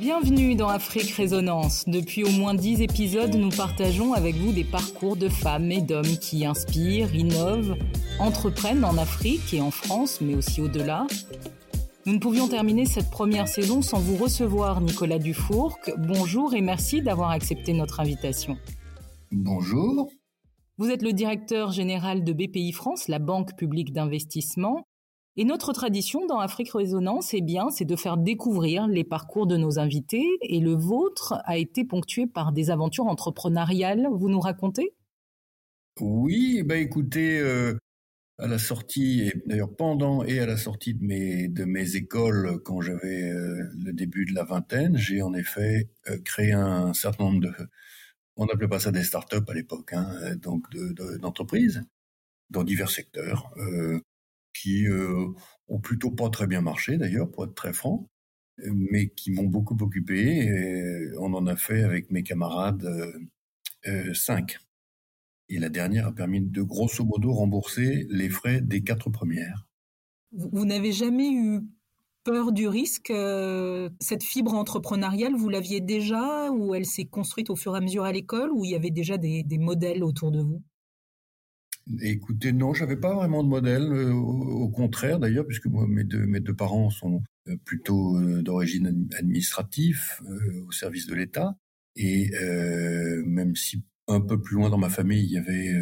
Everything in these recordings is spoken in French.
Bienvenue dans Afrique Résonance. Depuis au moins dix épisodes, nous partageons avec vous des parcours de femmes et d'hommes qui inspirent, innovent, entreprennent en Afrique et en France, mais aussi au-delà. Nous ne pouvions terminer cette première saison sans vous recevoir, Nicolas Dufourc. Bonjour et merci d'avoir accepté notre invitation. Bonjour. Vous êtes le directeur général de BPI France, la banque publique d'investissement. Et notre tradition dans Afrique Résonance, eh bien, c'est de faire découvrir les parcours de nos invités. Et le vôtre a été ponctué par des aventures entrepreneuriales. Vous nous racontez? Oui, bah écoutez, euh, à la sortie, d'ailleurs pendant et à la sortie de mes de mes écoles, quand j'avais euh, le début de la vingtaine, j'ai en effet euh, créé un certain nombre de, on n'appelait pas ça des startups à l'époque, hein, donc d'entreprises de, dans divers secteurs qui euh, ont plutôt pas très bien marché d'ailleurs, pour être très franc, mais qui m'ont beaucoup occupé. Et on en a fait avec mes camarades euh, euh, cinq. Et la dernière a permis de grosso modo rembourser les frais des quatre premières. Vous, n'avez jamais eu peur du risque Cette fibre entrepreneuriale, vous l'aviez déjà ou elle s'est construite au fur et à mesure à l'école ou il y avait déjà des modèles autour de vous? Écoutez, non, j'avais pas vraiment de modèle. Euh, au, contraire, d'ailleurs, puisque moi, mes deux, parents sont euh, plutôt euh, d'origine administrative, au service de l'État. Et même si un peu plus loin dans ma famille, il y avait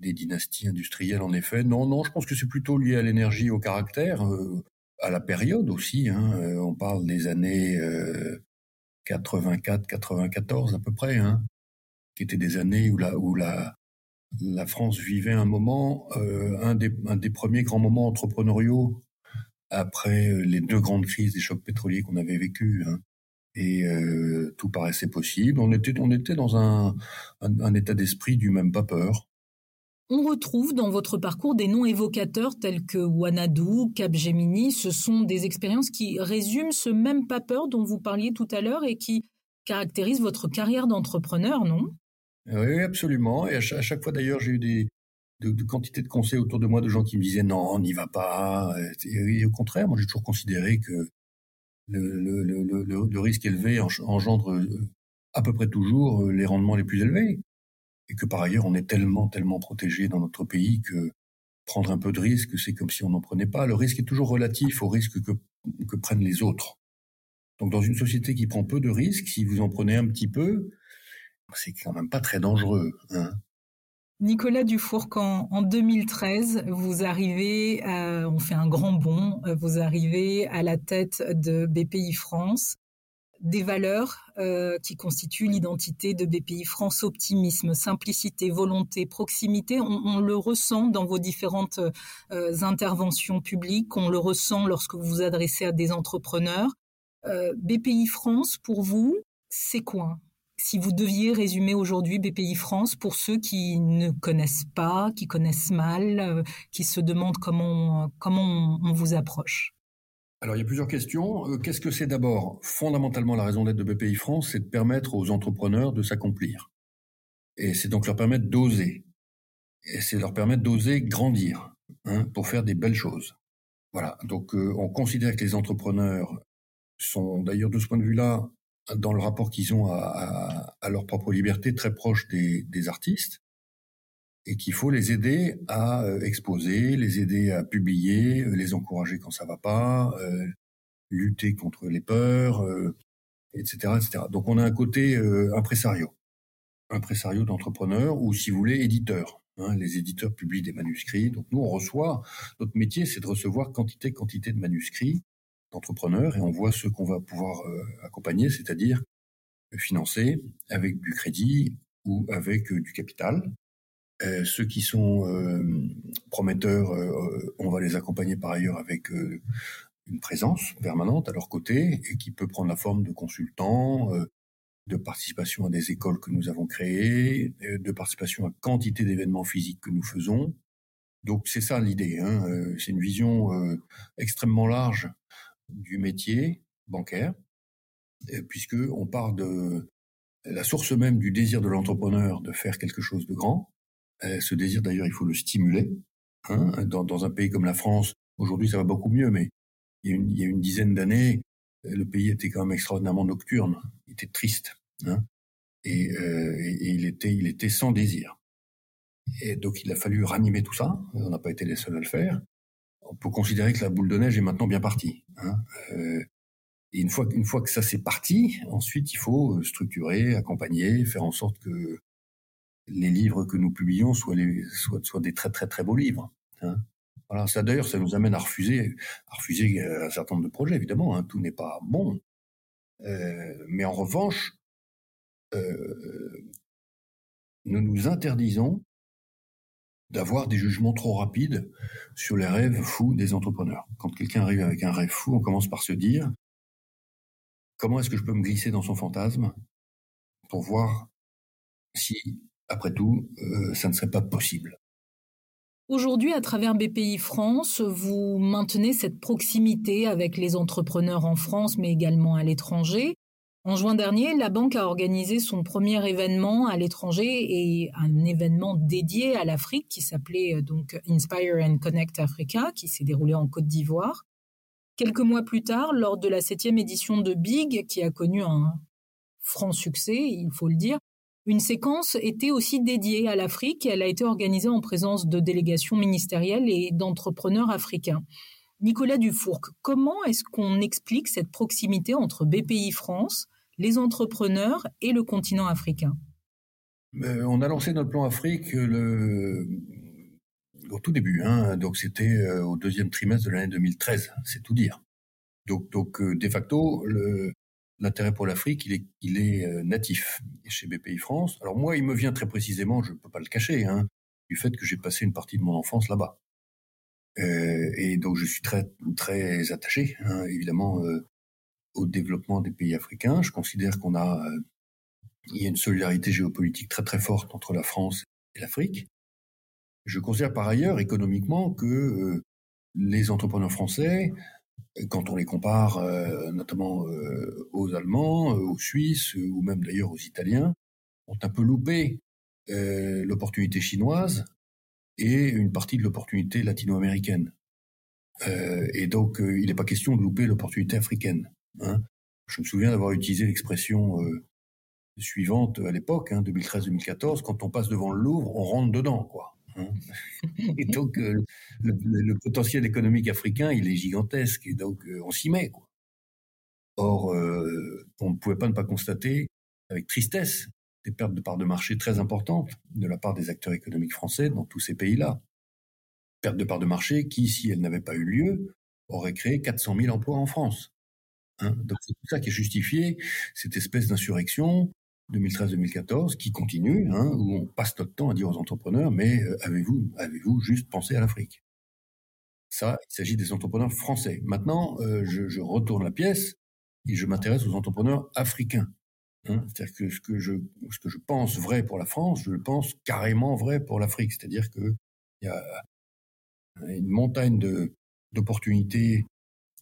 des dynasties industrielles, en effet. Non, non, je pense que c'est plutôt lié à l'énergie, au caractère, à la période aussi. Hein. On parle des années 84, 94 à peu près, hein, qui étaient des années où la, France vivait un moment, euh, un, des, premiers grands moments entrepreneuriaux après euh, les deux grandes crises des chocs pétroliers qu'on avait vécus. Hein. Et euh, tout paraissait possible. On était, on était dans un, un, état d'esprit du même pas peur. On retrouve dans votre parcours des noms évocateurs tels que Wanadu, Capgemini. Ce sont des expériences qui résument ce même pas peur dont vous parliez tout à l'heure et qui caractérisent votre carrière d'entrepreneur, non? Oui, absolument. Et à chaque, fois, d'ailleurs, j'ai eu de, de quantités de conseils autour de moi de gens qui me disaient non, on n'y va pas. Et, au contraire, moi, j'ai toujours considéré que le risque élevé engendre euh, à peu près toujours euh, les rendements les plus élevés. Et que par ailleurs, on est tellement, tellement protégé dans notre pays que prendre un peu de risque, c'est comme si on n'en prenait pas. Le risque est toujours relatif au risque que, prennent les autres. Donc dans une société qui prend peu de risques, si vous en prenez un petit peu, c'est quand même pas très dangereux. Hein. Nicolas Dufourc, en, 2013, vous arrivez, on fait un grand bond, vous arrivez à la tête de BPI France, des valeurs euh, qui constituent l'identité de BPI France, optimisme, simplicité, volonté, proximité. On, le ressent dans vos différentes euh, interventions publiques, on le ressent lorsque vous vous adressez à des entrepreneurs. Euh, BPI France, pour vous, c'est quoi? Si vous deviez résumer aujourd'hui BPI France pour ceux qui ne connaissent pas, qui connaissent mal, qui se demandent comment, comment on, vous approche alors il y a plusieurs questions. Euh, qu'est-ce que c'est d'abord Fondamentalement, la raison d'être de BPI France, c'est de permettre aux entrepreneurs de s'accomplir. Et c'est donc leur permettre d'oser. Et c'est leur permettre d'oser grandir hein, pour faire des belles choses. Voilà. Donc euh, on considère que les entrepreneurs sont d'ailleurs de ce point de vue-là dans le rapport qu'ils ont à, leur propre liberté très proche des, des artistes et qu'il faut les aider à euh, exposer, les aider à publier, euh, les encourager quand ça va pas, euh, lutter contre les peurs, etc., etc. Donc on a un côté euh, impresario, impresario d'entrepreneur ou si vous voulez éditeur. Hein, les éditeurs publient des manuscrits, donc nous on reçoit. Notre métier c'est de recevoir quantité quantité de manuscrits d'entrepreneurs et on voit ceux qu'on va pouvoir euh, accompagner, c'est-à-dire financer avec du crédit ou avec euh, du capital. Euh, ceux qui sont prometteurs, on va les accompagner par ailleurs avec une présence permanente à leur côté et qui peut prendre la forme de consultants, de participation à des écoles que nous avons créées, de participation à quantité d'événements physiques que nous faisons. Donc c'est ça l'idée. Hein. C'est une vision extrêmement large du métier bancaire, puisque on part de la source même du désir de l'entrepreneur de faire quelque chose de grand. Ce désir, d'ailleurs, il faut le stimuler. Hein, dans, un pays comme la France, aujourd'hui ça va beaucoup mieux, mais il y a une, dizaine d'années, le pays était quand même extraordinairement nocturne, il était triste, hein, et, il était, il était sans désir. Et donc il a fallu ranimer tout ça. On n'a pas été les seuls à le faire. On peut considérer que la boule de neige est maintenant bien partie. Hein. Euh, et une fois, une fois que ça c'est parti, ensuite il faut euh, structurer, accompagner, faire en sorte que les livres que nous publions soient, des très très très beaux livres. Hein. Voilà, ça d'ailleurs, ça nous amène à refuser, à refuser euh, un certain nombre de projets. Évidemment, hein, tout n'est pas bon, euh, mais en revanche, euh, nous nous interdisons d'avoir des jugements trop rapides sur les rêves fous des entrepreneurs. Quand quelqu'un arrive avec un rêve fou, on commence par se dire comment est-ce que je peux me glisser dans son fantasme pour voir si, après tout, euh, ça ne serait pas possible. Aujourd'hui, à travers BPI France, vous maintenez cette proximité avec les entrepreneurs en France, mais également à l'étranger. En juin dernier, la banque a organisé son premier événement à l'étranger et un événement dédié à l'Afrique qui s'appelait euh, donc Inspire and Connect Africa, qui s'est déroulé en Côte d'Ivoire. Quelques mois plus tard, lors de la septième édition de Big, qui a connu un franc succès, il faut le dire, une séquence était aussi dédiée à l'Afrique et elle a été organisée en présence de délégations ministérielles et d'entrepreneurs africains. Nicolas Dufourc, comment est-ce qu'on explique cette proximité entre BPI France, les entrepreneurs et le continent africain? Euh, On a lancé notre plan Afrique le... au tout début, hein. donc c'était euh, au deuxième trimestre de l'année 2013, c'est tout dire. Donc, donc euh, de facto, l'intérêt pour l'Afrique, il est, est natif chez BPI France. Alors moi, il me vient très précisément, je ne peux pas le cacher, hein, du fait que j'ai passé une partie de mon enfance là-bas. et donc je suis très très attaché, hein, évidemment, au développement des pays africains. Je considère qu'on a, euh, il y a une solidarité géopolitique très très forte entre la France et l'Afrique. Je considère par ailleurs économiquement que euh, les entrepreneurs français, quand on les compare euh, notamment aux Allemands, aux Suisses ou même d'ailleurs aux Italiens, ont un peu loupé l'opportunité chinoise et une partie de l'opportunité latino-américaine. et donc, il n'est pas question de louper l'opportunité africaine. Hein. Je me souviens d'avoir utilisé l'expression euh, suivante à l'époque, hein, 2013-2014, quand on passe devant le Louvre, on rentre dedans, quoi. Hein. et donc euh, le, potentiel économique africain, il est gigantesque, et donc euh, on s'y met, quoi. Or, on ne pouvait pas ne pas constater, avec tristesse, des pertes de parts de marché très importantes de la part des acteurs économiques français dans tous ces pays-là. Pertes de parts de marché qui, si elles n'avaient pas eu lieu, auraient créé 400 000 emplois en France. Hein. Donc c'est tout ça qui a justifié cette espèce d'insurrection 2013-2014 qui continue, hein, où on passe notre temps à dire aux entrepreneurs, mais euh, avez-vous avez-vous juste pensé à l'Afrique? Ça, il s'agit des entrepreneurs français. Maintenant, euh, je, retourne la pièce et je m'intéresse aux entrepreneurs africains. Hein. C'est-à-dire que ce que je ce que je pense vrai pour la France, je le pense carrément vrai pour l'Afrique. C'est-à-dire que il y a une montagne de d'opportunités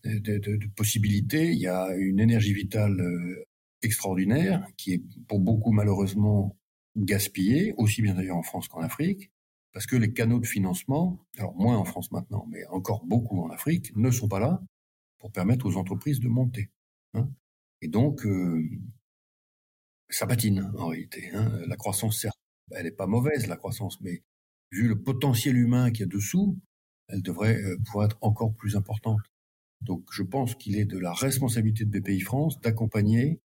de, de, possibilités. Il y a une énergie vitale euh, extraordinaire qui est pour beaucoup malheureusement gaspillée, aussi bien d'ailleurs en France qu'en Afrique, parce que les canaux de financement, alors moins en France maintenant, mais encore beaucoup en Afrique, ne sont pas là pour permettre aux entreprises de monter. Hein. Et donc, euh, ça patine en réalité. Hein. La croissance, certes, elle n'est pas mauvaise, la croissance, mais vu le potentiel humain qu'il y a dessous, elle devrait euh, pouvoir être encore plus importante. Donc je pense qu'il est de la responsabilité de BPI France d'accompagner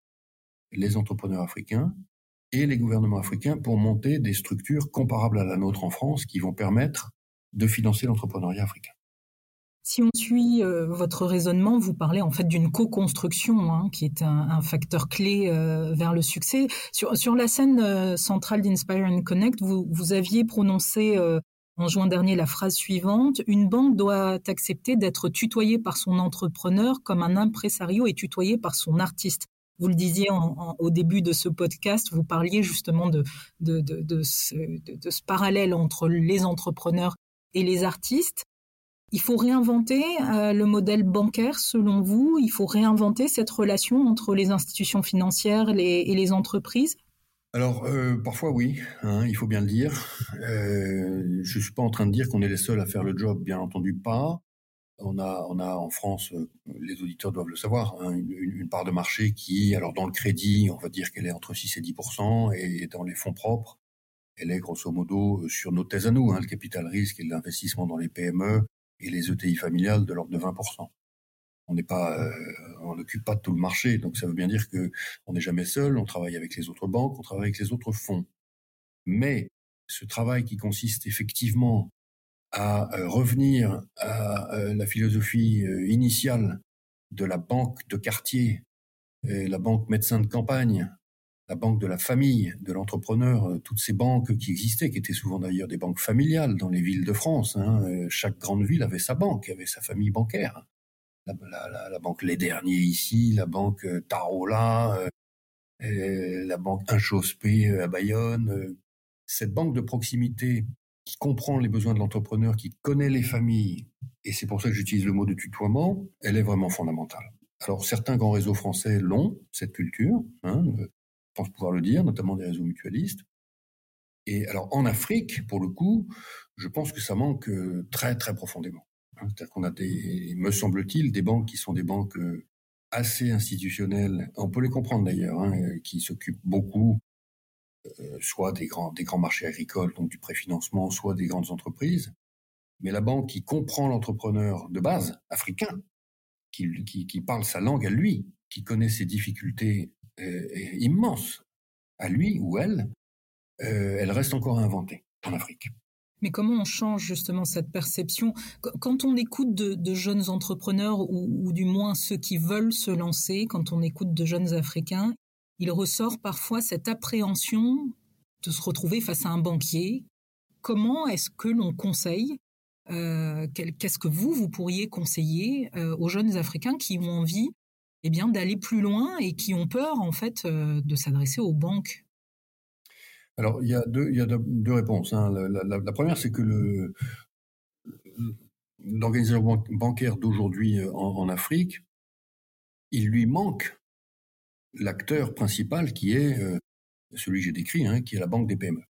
les entrepreneurs africains et les gouvernements africains pour monter des structures comparables à la nôtre en France qui vont permettre de financer l'entrepreneuriat africain. Si on suit euh, votre raisonnement, vous parlez en fait d'une co-construction hein, qui est un, facteur clé euh, vers le succès. Sur, la scène euh, centrale d'Inspire and Connect, vous aviez prononcé en juin dernier la phrase suivante, une banque doit accepter d'être tutoyée par son entrepreneur comme un impresario est tutoyé par son artiste. Vous le disiez au début de ce podcast, vous parliez justement de, ce, parallèle entre les entrepreneurs et les artistes. Il faut réinventer euh, le modèle bancaire selon vous, il faut réinventer cette relation entre les institutions financières et les entreprises alors euh, parfois oui, hein, il faut bien le dire. Euh, je suis pas en train de dire qu'on est les seuls à faire le job, bien entendu pas. On a, on a en France, euh, les auditeurs doivent le savoir, hein, une, une, part de marché qui, alors dans le crédit, on va dire qu'elle est entre 6 et 10 et dans les fonds propres, elle est grosso modo sur nos thèses à nous, hein, le capital risque et l'investissement dans les PME et les ETI familiales de l'ordre de 20 on n'est pas, euh, on n'occupe pas tout le marché. Donc ça veut bien dire que on n'est jamais seul. On travaille avec les autres banques, on travaille avec les autres fonds. Mais ce travail qui consiste effectivement à euh, revenir à euh, la philosophie initiale de la banque de quartier, la banque médecin de campagne, la banque de la famille, de l'entrepreneur, toutes ces banques qui existaient, qui étaient souvent d'ailleurs des banques familiales dans les villes de France. Hein. Chaque grande ville avait sa banque, avait sa famille bancaire la, banque Les Derniers ici, la banque euh, Tarola, euh, la banque Inchospé euh, à Bayonne. Cette banque de proximité qui comprend les besoins de l'entrepreneur, qui connaît les familles, et c'est pour ça que j'utilise le mot de tutoiement, elle est vraiment fondamentale. Alors certains grands réseaux français l'ont, cette culture, hein, je pense pouvoir le dire, notamment des réseaux mutualistes. Et alors en Afrique, pour le coup, je pense que ça manque très très profondément. Hein, c'est-à-dire qu'on a des, me semble-t-il, des banques qui sont des banques euh, assez institutionnelles. On peut les comprendre d'ailleurs, hein, euh, qui s'occupent beaucoup, euh, soit des grands des grands marchés agricoles, donc du préfinancement, soit des grandes entreprises. Mais la banque qui comprend l'entrepreneur de base africain, qui, qui, parle sa langue à lui, qui connaît ses difficultés immenses à lui ou elle, elle reste encore à inventer en Afrique. Mais comment on change justement cette perception? Quand on écoute de, jeunes entrepreneurs, ou, du moins ceux qui veulent se lancer, quand on écoute de jeunes Africains, il ressort parfois cette appréhension de se retrouver face à un banquier. Comment est-ce que l'on conseille euh, Qu'est-ce que vous, vous pourriez conseiller euh, aux jeunes Africains qui ont envie eh d'aller plus loin et qui ont peur en fait euh, de s'adresser aux banques? Alors, il y a deux, réponses. Hein. La, première, c'est que l'organisation bancaire d'aujourd'hui en, Afrique, il lui manque l'acteur principal qui est euh, celui que j'ai décrit, hein, qui est la banque des PME.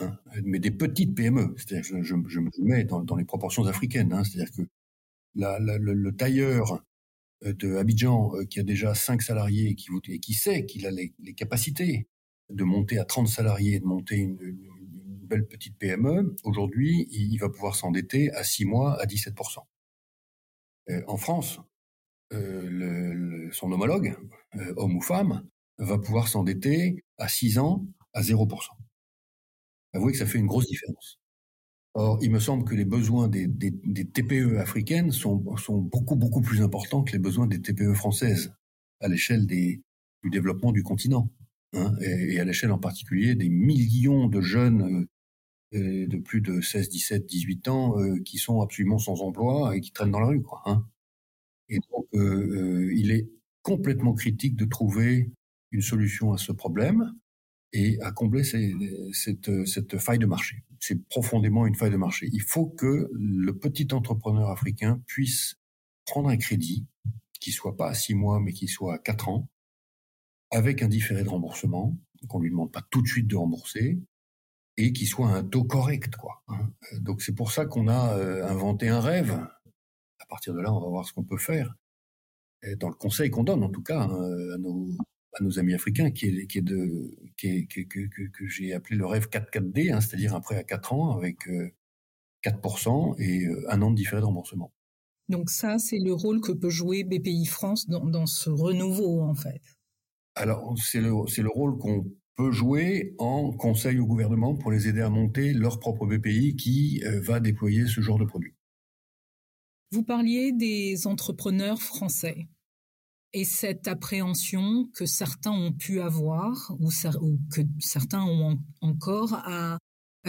Hein. Mais des petites PME, c'est-à-dire je, je, me mets dans, dans les proportions africaines, hein. c'est-à-dire que la, le, tailleur euh, de Abidjan qui a déjà cinq salariés et qui, et qui sait qu'il a les, les capacités de monter à 30 salariés, de monter une, belle petite PME, aujourd'hui, il va pouvoir s'endetter à 6 mois à 17%. Euh, en France, euh, son homologue, euh, homme ou femme, va pouvoir s'endetter à 6 ans à 0%. Avouez que ça fait une grosse différence. Or, il me semble que les besoins des, TPE africaines sont, sont, beaucoup, beaucoup plus importants que les besoins des TPE françaises à l'échelle du développement du continent. Hein, et, à l'échelle en particulier des millions de jeunes euh, de plus de 16, 17, 18 ans euh, qui sont absolument sans emploi et qui traînent dans la rue. Quoi, hein. Et donc, euh, il est complètement critique de trouver une solution à ce problème et à combler cette, cette faille de marché. C'est profondément une faille de marché. Il faut que le petit entrepreneur africain puisse prendre un crédit qui soit pas à six mois, mais qui soit à quatre ans, avec un différé de remboursement, qu'on lui demande pas tout de suite de rembourser, et qui soit un taux correct, quoi. Hein. Donc c'est pour ça qu'on a euh, inventé un rêve. À partir de là, on va voir ce qu'on peut faire. dans le conseil qu'on donne, en tout cas, hein, à, nos, à nos amis africains, qui est, qui est de, qui est, que, que, j'ai appelé le rêve 4-4D, hein, c'est-à-dire un prêt à 4 ans avec 4% euh, et euh, un an de différé de remboursement. Donc ça, c'est le rôle que peut jouer BPI France dans, dans ce renouveau, en fait. Alors, c'est le, c'est le rôle qu'on peut jouer en conseil au gouvernement pour les aider à monter leur propre BPI qui euh, va déployer ce genre de produit. Vous parliez des entrepreneurs français et cette appréhension que certains ont pu avoir ou, que certains ont encore à,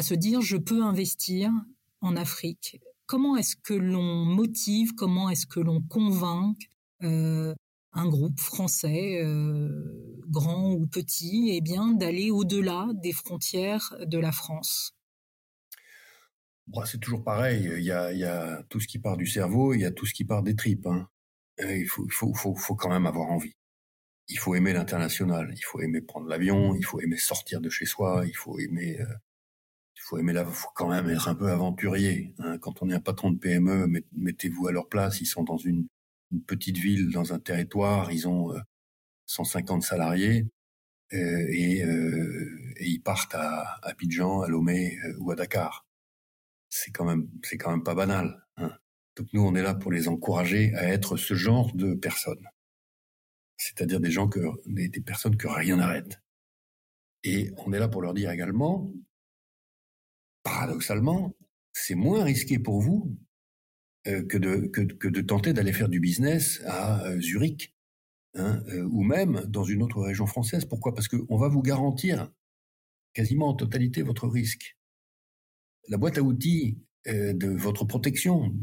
se dire je peux investir en Afrique. Comment est-ce que l'on motive, comment est-ce que l'on convainc euh, un groupe français, euh, grand ou petit, eh bien d'aller au-delà des frontières de la France? C'est toujours pareil. Il y, a, tout ce qui part du cerveau, il y a tout ce qui part des tripes. Hein. Il faut, quand même avoir envie. il faut aimer l'international, il faut aimer prendre l'avion, il faut aimer sortir de chez soi, il faut aimer, euh, il faut aimer quand même être un peu aventurier. Hein. Quand on est un patron de PME, mettez-vous à leur place. Ils sont dans une, petite ville, dans un territoire, ils ont 150 euh, salariés euh, et, ils partent à, Abidjan, à Lomé ou à Dakar. C'est quand même, c'est quand même pas banal. Hein. Donc nous, on est là pour les encourager à être ce genre de personnes c'est-à-dire des gens que, des, personnes que rien n'arrête. Et on est là pour leur dire également, paradoxalement, c'est moins risqué pour vous euh, que, de, que, de tenter d'aller faire du business à euh, Zurich hein, euh, ou même dans une autre région française. Pourquoi? Parce qu'on va vous garantir quasiment en totalité votre risque. La boîte à outils de votre protection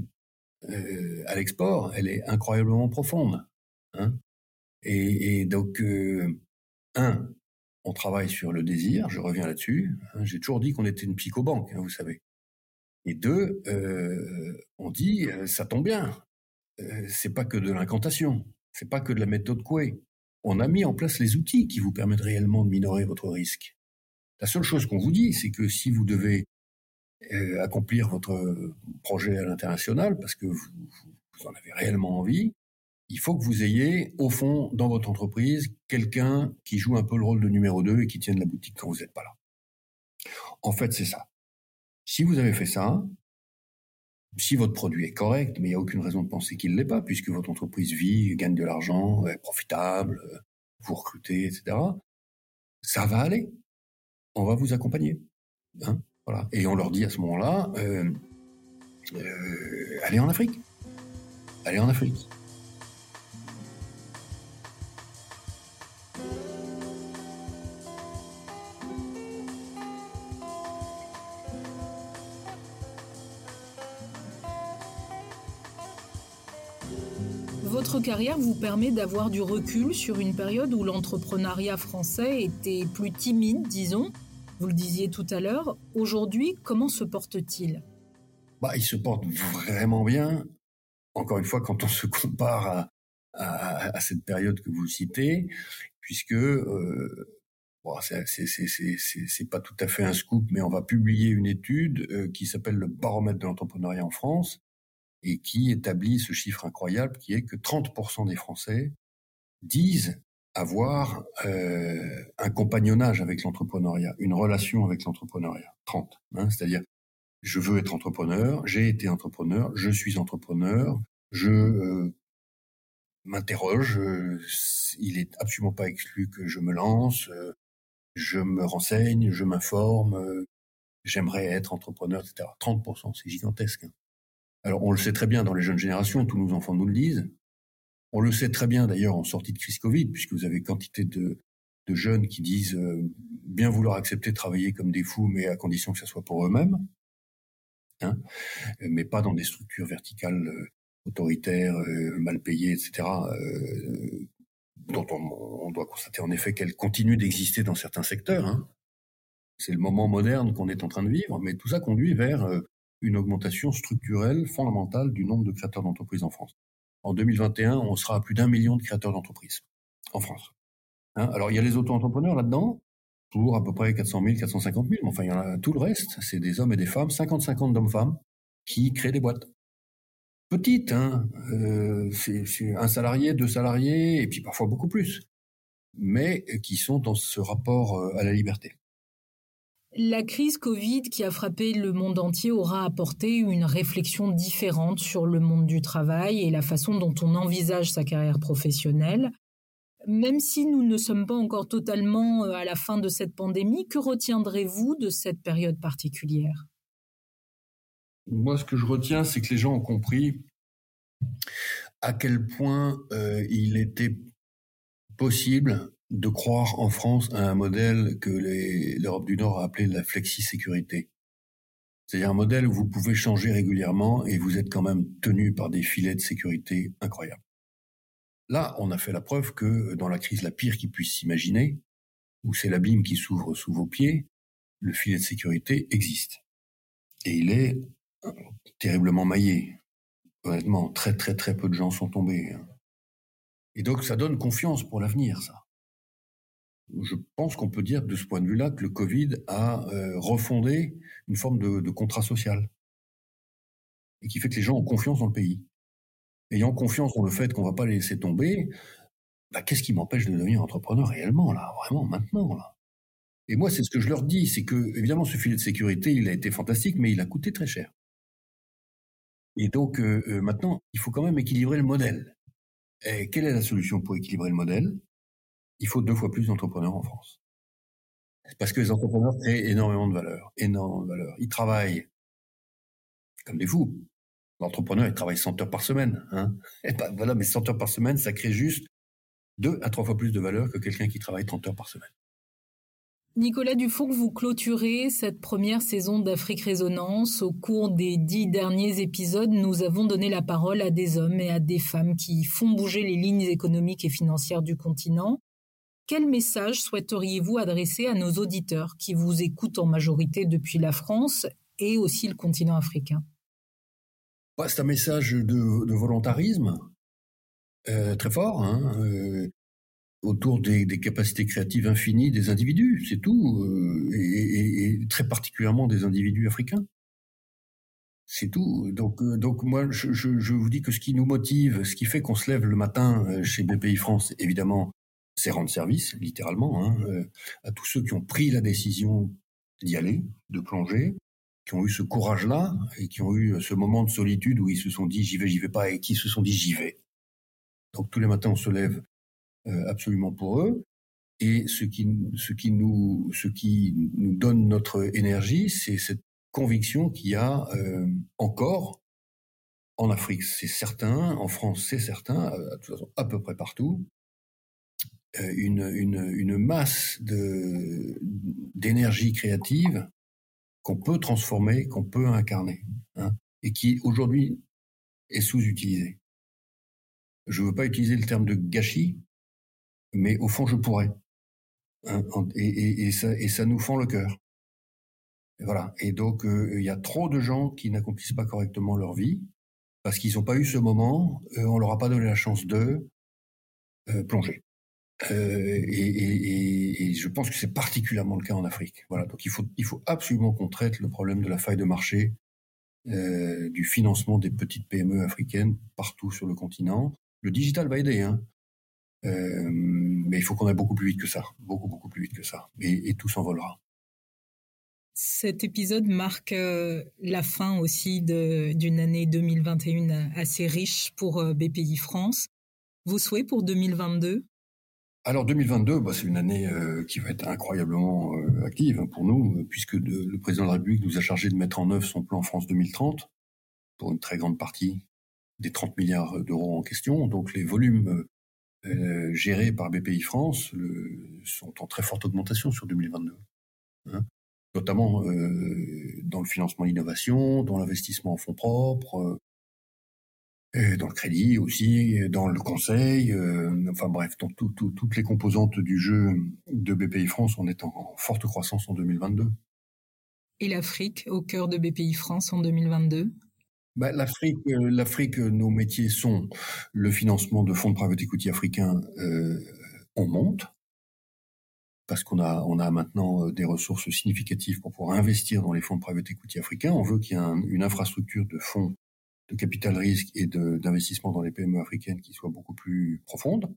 à l'export, elle est incroyablement profonde. Hein et, donc, euh, un, on travaille sur le désir, je reviens là-dessus. Hein, j'ai toujours dit qu'on était une psychobanque, hein, vous savez. Et deux, euh, on dit, euh, ça tombe bien, c'est pas que de l'incantation, c'est pas que de la méthode Coué. On a mis en place les outils qui vous permettent réellement de minorer votre risque. La seule chose qu'on vous dit, c'est que si vous devez accomplir votre projet à l'international, parce que vous, en avez réellement envie, il faut que vous ayez, au fond, dans votre entreprise, quelqu'un qui joue un peu le rôle de numéro 2 et qui tienne la boutique quand vous n'êtes pas là. En fait, c'est ça. Si vous avez fait ça, si votre produit est correct, mais il n'y a aucune raison de penser qu'il ne l'est pas, puisque votre entreprise vit, gagne de l'argent, est profitable, vous recrutez, etc., ça va aller. On va vous accompagner. Hein voilà. Et on leur dit à ce moment-là, euh, euh, allez en Afrique. Allez en Afrique. Votre carrière vous permet d'avoir du recul sur une période où l'entrepreneuriat français était plus timide, disons. Vous le disiez tout à l'heure. Aujourd'hui, comment se porte-t-il? Bah, Il se porte vraiment bien. Encore une fois, quand on se compare à, cette période que vous citez, puisque euh, bon, c'est pas tout à fait un scoop, mais on va publier une étude euh, qui s'appelle le baromètre de l'entrepreneuriat en France, et qui établit ce chiffre incroyable qui est que 30% des Français disent avoir euh, un compagnonnage avec l'entrepreneuriat, une relation avec l'entrepreneuriat. 30, hein, c'est-à-dire je veux être entrepreneur, j'ai été entrepreneur, je suis entrepreneur, je euh, m'interroge, euh, il est absolument pas exclu que je me lance, je me renseigne, je m'informe, j'aimerais être entrepreneur, etc. 30%, c'est gigantesque. Hein. Alors on le sait très bien dans les jeunes générations, tous nos enfants nous le disent. On le sait très bien d'ailleurs en sortie de crise Covid, puisque vous avez quantité de, jeunes qui disent euh, bien vouloir accepter de travailler comme des fous, mais à condition que ce soit pour eux-mêmes, hein, mais pas dans des structures verticales euh, autoritaires, euh, mal payées, etc., dont on, doit constater en effet qu'elles continuent d'exister dans certains secteurs. Hein. C'est le moment moderne qu'on est en train de vivre, mais tout ça conduit vers une augmentation structurelle fondamentale du nombre de créateurs d'entreprises en France. En 2021, on sera à plus d'un million de créateurs d'entreprises en France. Hein, alors il y a les auto-entrepreneurs là-dedans, toujours à peu près 400 000, 450 000, mais enfin il y en a tout le reste, c'est des hommes et des femmes, 50-50 d'hommes-femmes qui créent des boîtes. Petites, hein, euh, c'est un salarié, deux salariés, et puis parfois beaucoup plus, mais qui sont dans ce rapport euh, à la liberté. La crise Covid qui a frappé le monde entier aura apporté une réflexion différente sur le monde du travail et la façon dont on envisage sa carrière professionnelle. Même si nous ne sommes pas encore totalement euh, à la fin de cette pandémie, que retiendrez-vous de cette période particulière? Moi, ce que je retiens, c'est que les gens ont compris à quel point euh, il était possible de croire en France à un modèle que l'Europe du Nord a appelé la flexi-sécurité. C'est-à-dire un modèle où vous pouvez changer régulièrement et vous êtes quand même tenu par des filets de sécurité incroyables. Là, on a fait la preuve que dans la crise la pire qui puisse s'imaginer, où c'est l'abîme qui s'ouvre sous vos pieds, le filet de sécurité existe. Et il est terriblement maillé. Honnêtement, très très très peu de gens sont tombés. Hein. Et donc, ça donne confiance pour l'avenir, ça. Je pense qu'on peut dire de ce point de vue-là que le Covid a euh, refondé une forme de, contrat social et qui fait que les gens ont confiance dans le pays. Ayant confiance dans le fait qu'on va pas les laisser tomber, bah, qu'est-ce qui m'empêche de devenir entrepreneur réellement là, vraiment maintenant là? Et moi, c'est ce que je leur dis, c'est que évidemment ce filet de sécurité, il a été fantastique, mais il a coûté très cher. Et donc euh, euh, maintenant, il faut quand même équilibrer le modèle. Et quelle est la solution pour équilibrer le modèle? Il faut deux fois plus d'entrepreneurs en France. Parce que les entrepreneurs créent énormément de valeur, énormément de valeur. Ils travaillent comme des fous. L'entrepreneur, il travaille 100 heures par semaine. Hein ben voilà, mais 100 heures par semaine, ça crée juste deux à trois fois plus de valeur que quelqu'un qui travaille 30 heures par semaine. Nicolas Dufour, vous clôturez cette première saison d'Afrique Résonance. Au cours des dix derniers épisodes, nous avons donné la parole à des hommes et à des femmes qui font bouger les lignes économiques et financières du continent. Quel message souhaiteriez-vous adresser à nos auditeurs qui vous écoutent en majorité depuis la France et aussi le continent africain? C'est un message de, volontarisme euh, très fort. Hein, euh, autour des, capacités créatives infinies des individus, c'est tout, euh, et, très particulièrement des individus africains. C'est tout. Donc, donc moi, je, vous dis que ce qui nous motive, ce qui fait qu'on se lève le matin chez BPI France, évidemment, c'est rendre service, littéralement, hein, à tous ceux qui ont pris la décision d'y aller, de plonger, qui ont eu ce courage-là et qui ont eu ce moment de solitude où ils se sont dit j'y vais, j'y vais pas, et qui se sont dit j'y vais. Donc tous les matins, on se lève euh, absolument pour eux. Et ce qui, ce qui nous, ce qui nous donne notre énergie, c'est cette conviction qu'il y a euh, encore en Afrique, c'est certain, en France, c'est certain, à, à peu près partout, euh, une, une, une masse d'énergie créative qu'on peut transformer, qu'on peut incarner, hein, et qui aujourd'hui est sous-utilisée. Je ne veux pas utiliser le terme de gâchis, mais au fond, je pourrais. Hein, et, ça, nous fend le cœur. voilà. Et donc, euh, il y a trop de gens qui n'accomplissent pas correctement leur vie parce qu'ils n'ont pas eu ce moment. Euh, on leur a pas donné la chance de euh, plonger. Et, je pense que c'est particulièrement le cas en Afrique. Voilà. Donc, il faut, absolument qu'on traite le problème de la faille de marché, du financement des petites PME africaines partout sur le continent. Le digital va aider. Hein. Euh, mais il faut qu'on aille beaucoup plus vite que ça, beaucoup beaucoup plus vite que ça, et, tout s'envolera. Cet épisode marque euh, la fin aussi d'une année 2021 assez riche pour euh, BPI France. Vos souhaits pour 2022 alors 2022, bah, c'est une année qui va être incroyablement active hein, pour nous, puisque le président de la République nous a chargé de mettre en œuvre son plan France 2030 pour une très grande partie des 30 milliards d'euros en question. Donc les volumes euh, gérés par BPI France sont en très forte augmentation sur 2022. Hein. notamment euh, dans le financement de l'innovation, dans l'investissement en fonds propres, euh, dans le crédit aussi, dans le conseil, enfin bref, dans toutes les composantes du jeu de BPI France, on est en forte croissance en 2022. Et l'Afrique au cœur de BPI France en 2022 bah, L'Afrique, euh, l'Afrique, euh, nos métiers sont le financement de fonds de private equity africains. Euh, on monte parce qu'on a, on a maintenant des ressources significatives pour pouvoir investir dans les fonds de private equity africains. On veut qu'il y ait une infrastructure de fonds de capital risque et d'investissement dans les PME africaines qui soit beaucoup plus profonde.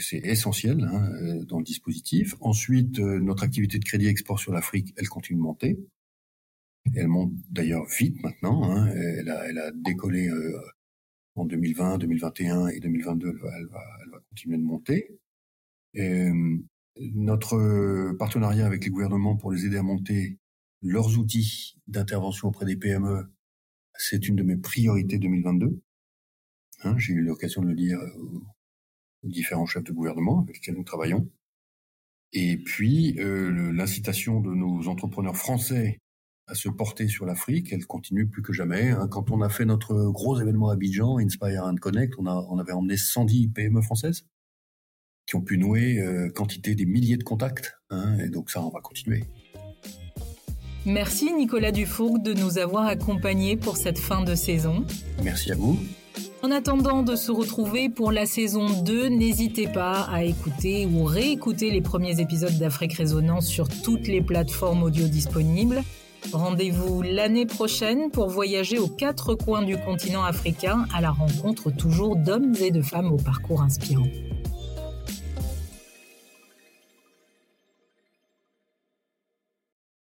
C'est essentiel hein, dans le dispositif. Ensuite, notre activité de crédit export sur l'Afrique, elle continue de monter. Elle monte d'ailleurs vite maintenant. Hein. Elle, a, décollé euh, en 2020, 2021 et 2022. Elle va, elle va, elle va continuer de monter. Euh, notre partenariat avec les gouvernements pour les aider à monter leurs outils d'intervention auprès des PME, c'est une de mes priorités 2022. Hein, J'ai eu l'occasion de le dire aux différents chefs de gouvernement avec lesquels nous travaillons. Et puis, euh, l'incitation de nos entrepreneurs français à se porter sur l'Afrique. Elle continue plus que jamais. Hein. Quand on a fait notre gros événement à Abidjan, Inspire and Connect, on avait emmené 110 PME françaises qui ont pu nouer euh, quantité des milliers de contacts. Hein, et donc ça, on va continuer. Merci Nicolas Dufourc de nous avoir accompagnés pour cette fin de saison. Merci à vous. En attendant de se retrouver pour la saison 2, n'hésitez pas à écouter ou réécouter les premiers épisodes d'Afrique Résonance sur toutes les plateformes audio disponibles. Rendez-vous l'année prochaine pour voyager aux quatre coins du continent africain à la rencontre toujours d'hommes et de femmes au parcours inspirant.